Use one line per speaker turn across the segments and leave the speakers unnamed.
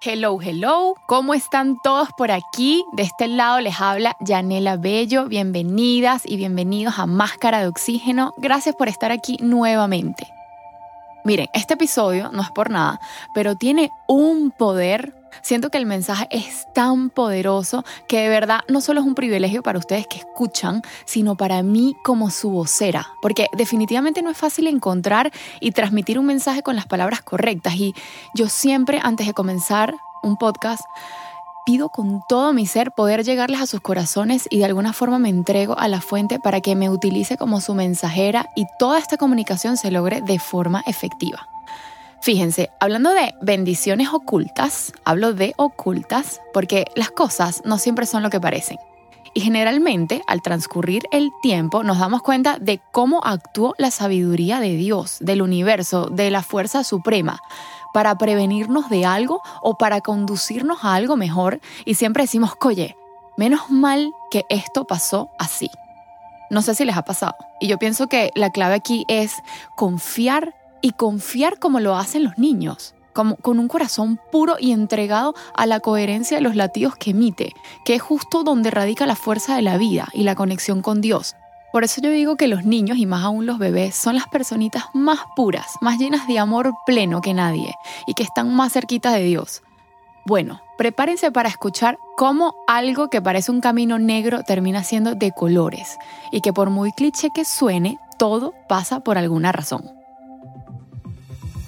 Hello, hello, ¿cómo están todos por aquí? De este lado les habla Yanela Bello, bienvenidas y bienvenidos a Máscara de Oxígeno, gracias por estar aquí nuevamente. Miren, este episodio no es por nada, pero tiene un poder. Siento que el mensaje es tan poderoso que de verdad no solo es un privilegio para ustedes que escuchan, sino para mí como su vocera, porque definitivamente no es fácil encontrar y transmitir un mensaje con las palabras correctas. Y yo siempre, antes de comenzar un podcast, pido con todo mi ser poder llegarles a sus corazones y de alguna forma me entrego a la fuente para que me utilice como su mensajera y toda esta comunicación se logre de forma efectiva. Fíjense, hablando de bendiciones ocultas, hablo de ocultas porque las cosas no siempre son lo que parecen. Y generalmente, al transcurrir el tiempo, nos damos cuenta de cómo actuó la sabiduría de Dios, del universo, de la fuerza suprema para prevenirnos de algo o para conducirnos a algo mejor y siempre decimos, oye, menos mal que esto pasó así. No sé si les ha pasado. Y yo pienso que la clave aquí es confiar y confiar como lo hacen los niños, como, con un corazón puro y entregado a la coherencia de los latidos que emite, que es justo donde radica la fuerza de la vida y la conexión con Dios. Por eso yo digo que los niños y más aún los bebés son las personitas más puras, más llenas de amor pleno que nadie y que están más cerquitas de Dios. Bueno, prepárense para escuchar cómo algo que parece un camino negro termina siendo de colores y que por muy cliché que suene, todo pasa por alguna razón.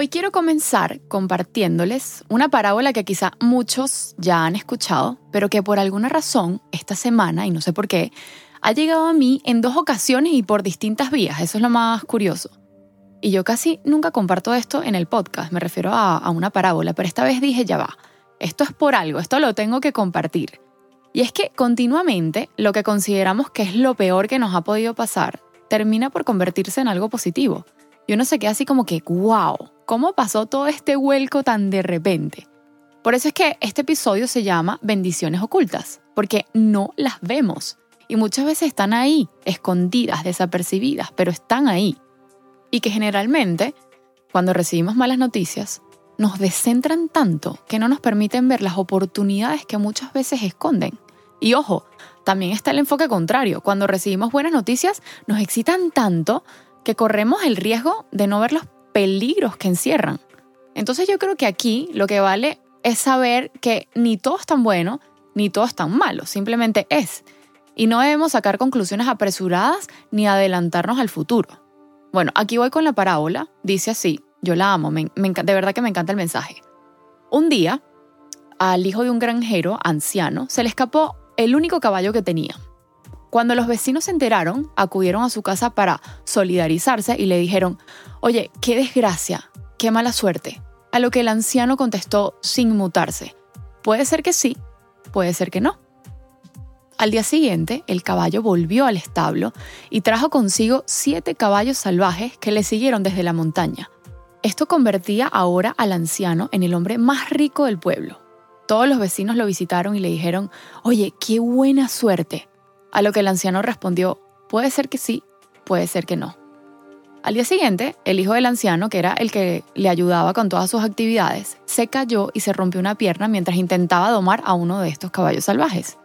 Hoy quiero comenzar compartiéndoles una parábola que quizá muchos ya han escuchado, pero que por alguna razón esta semana, y no sé por qué, ha llegado a mí en dos ocasiones y por distintas vías. Eso es lo más curioso. Y yo casi nunca comparto esto en el podcast, me refiero a, una parábola, pero esta vez dije, ya va, esto es por algo, esto lo tengo que compartir. Y es que continuamente lo que consideramos que es lo peor que nos ha podido pasar termina por convertirse en algo positivo. Y uno se queda así como que, wow, ¿cómo pasó todo este vuelco tan de repente? Por eso es que este episodio se llama Bendiciones ocultas, porque no las vemos. Y muchas veces están ahí, escondidas, desapercibidas, pero están ahí. Y que generalmente, cuando recibimos malas noticias, nos descentran tanto que no nos permiten ver las oportunidades que muchas veces esconden. Y ojo, también está el enfoque contrario. Cuando recibimos buenas noticias, nos excitan tanto que corremos el riesgo de no ver los peligros que encierran. Entonces yo creo que aquí lo que vale es saber que ni todo es tan bueno, ni todo es tan malo, simplemente es. Y no debemos sacar conclusiones apresuradas ni adelantarnos al futuro. Bueno, aquí voy con la parábola, dice así, yo la amo, de verdad que me encanta el mensaje. Un día, al hijo de un granjero anciano se le escapó el único caballo que tenía. Cuando los vecinos se enteraron, acudieron a su casa para solidarizarse y le dijeron, oye, qué desgracia, qué mala suerte. A lo que el anciano contestó sin mutarse, puede ser que sí, puede ser que no. Al día siguiente, el caballo volvió al establo y trajo consigo siete caballos salvajes que le siguieron desde la montaña. Esto convertía ahora al anciano en el hombre más rico del pueblo. Todos los vecinos lo visitaron y le dijeron, oye, qué buena suerte. A lo que el anciano respondió, puede ser que sí, puede ser que no. Al día siguiente, el hijo del anciano, que era el que le ayudaba con todas sus actividades, se cayó y se rompió una pierna mientras intentaba domar a uno de estos caballos salvajes.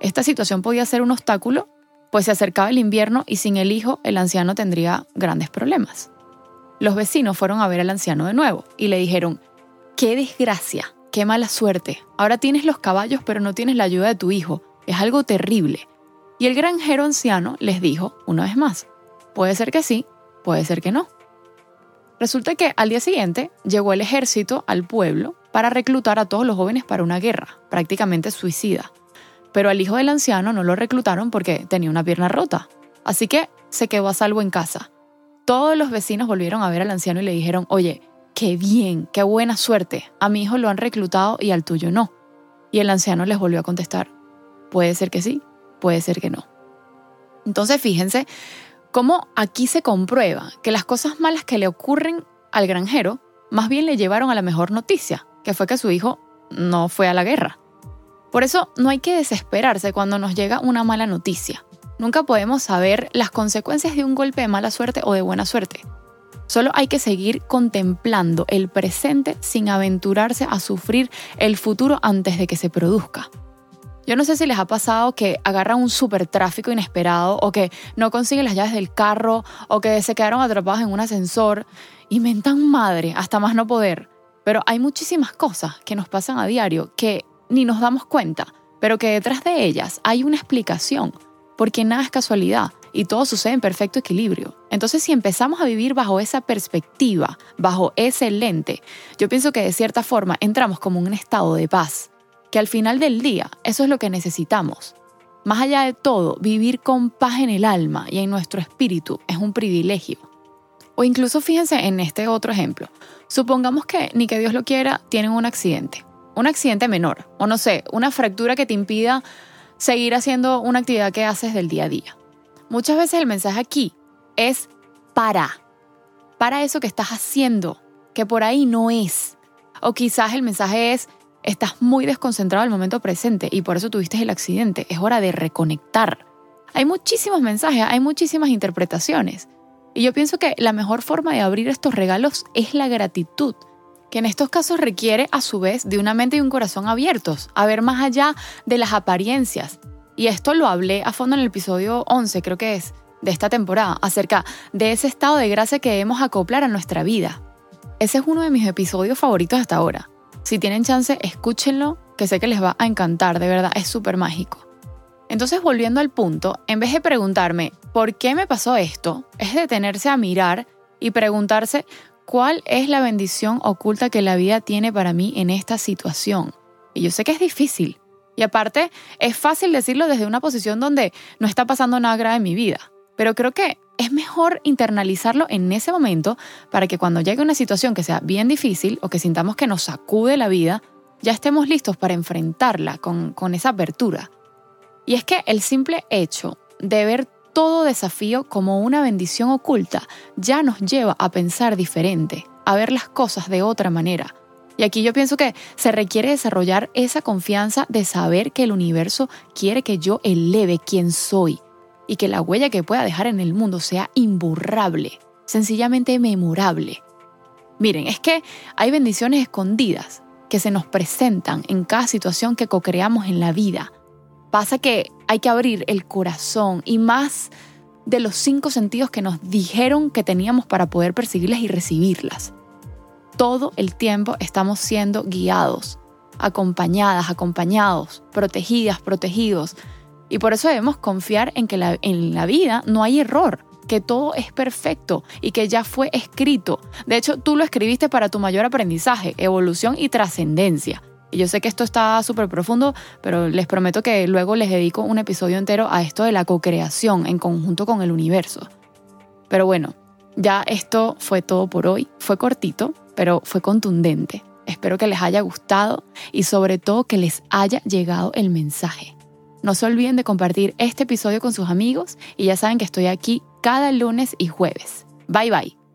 Esta situación podía ser un obstáculo pues se acercaba el invierno y sin el hijo el anciano tendría grandes problemas. Los vecinos fueron a ver al anciano de nuevo y le dijeron, qué desgracia, qué mala suerte, ahora tienes los caballos pero no tienes la ayuda de tu hijo, es algo terrible. Y el granjero anciano les dijo, una vez más, puede ser que sí, puede ser que no. Resulta que al día siguiente llegó el ejército al pueblo para reclutar a todos los jóvenes para una guerra, prácticamente suicida. Pero al hijo del anciano no lo reclutaron porque tenía una pierna rota, así que se quedó a salvo en casa. Todos los vecinos volvieron a ver al anciano y le dijeron, oye, qué bien, qué buena suerte, a mi hijo lo han reclutado y al tuyo no. Y el anciano les volvió a contestar, puede ser que sí, puede ser que no. Entonces fíjense cómo aquí se comprueba que las cosas malas que le ocurren al granjero más bien le llevaron a la mejor noticia, que fue que su hijo no fue a la guerra. Por eso no hay que desesperarse cuando nos llega una mala noticia. Nunca podemos saber las consecuencias de un golpe de mala suerte o de buena suerte. Solo hay que seguir contemplando el presente sin aventurarse a sufrir el futuro antes de que se produzca. Yo no sé si les ha pasado que agarran un super tráfico inesperado o que no consiguen las llaves del carro o que se quedaron atrapados en un ascensor y mentan madre hasta más no poder. Pero hay muchísimas cosas que nos pasan a diario que ni nos damos cuenta, pero que detrás de ellas hay una explicación, porque nada es casualidad y todo sucede en perfecto equilibrio. Entonces, si empezamos a vivir bajo esa perspectiva, bajo ese lente, yo pienso que de cierta forma entramos como en un estado de paz que al final del día eso es lo que necesitamos. Más allá de todo, vivir con paz en el alma y en nuestro espíritu es un privilegio. O incluso fíjense en este otro ejemplo. Supongamos que, ni que Dios lo quiera, tienen un accidente. Un accidente menor, o no sé, una fractura que te impida seguir haciendo una actividad que haces del día a día. Muchas veces el mensaje aquí es para. Para eso que estás haciendo, que por ahí no es. O quizás el mensaje es Estás muy desconcentrado al momento presente y por eso tuviste el accidente. Es hora de reconectar. Hay muchísimos mensajes, hay muchísimas interpretaciones. Y yo pienso que la mejor forma de abrir estos regalos es la gratitud, que en estos casos requiere a su vez de una mente y un corazón abiertos, a ver más allá de las apariencias. Y esto lo hablé a fondo en el episodio 11, creo que es, de esta temporada, acerca de ese estado de gracia que debemos acoplar a nuestra vida. Ese es uno de mis episodios favoritos hasta ahora. Si tienen chance, escúchenlo, que sé que les va a encantar, de verdad, es súper mágico. Entonces, volviendo al punto, en vez de preguntarme, ¿por qué me pasó esto? Es detenerse a mirar y preguntarse, ¿cuál es la bendición oculta que la vida tiene para mí en esta situación? Y yo sé que es difícil. Y aparte, es fácil decirlo desde una posición donde no está pasando nada grave en mi vida. Pero creo que es mejor internalizarlo en ese momento para que cuando llegue una situación que sea bien difícil o que sintamos que nos sacude la vida, ya estemos listos para enfrentarla con, esa apertura. Y es que el simple hecho de ver todo desafío como una bendición oculta ya nos lleva a pensar diferente, a ver las cosas de otra manera. Y aquí yo pienso que se requiere desarrollar esa confianza de saber que el universo quiere que yo eleve quien soy, y que la huella que pueda dejar en el mundo sea imborrable, sencillamente memorable. Miren, es que hay bendiciones escondidas que se nos presentan en cada situación que co-creamos en la vida. Pasa que hay que abrir el corazón y más de los cinco sentidos que nos dijeron que teníamos para poder percibirlas y recibirlas. Todo el tiempo estamos siendo guiados, acompañadas, acompañados, protegidas, protegidos y por eso debemos confiar en que en la vida no hay error, que todo es perfecto y que ya fue escrito. De hecho, tú lo escribiste para tu mayor aprendizaje, evolución y trascendencia. Y yo sé que esto está súper profundo, pero les prometo que luego les dedico un episodio entero a esto de la co-creación en conjunto con el universo. Pero bueno, ya esto fue todo por hoy. Fue cortito, pero fue contundente. Espero que les haya gustado y sobre todo que les haya llegado el mensaje. No se olviden de compartir este episodio con sus amigos y ya saben que estoy aquí cada lunes y jueves. Bye bye.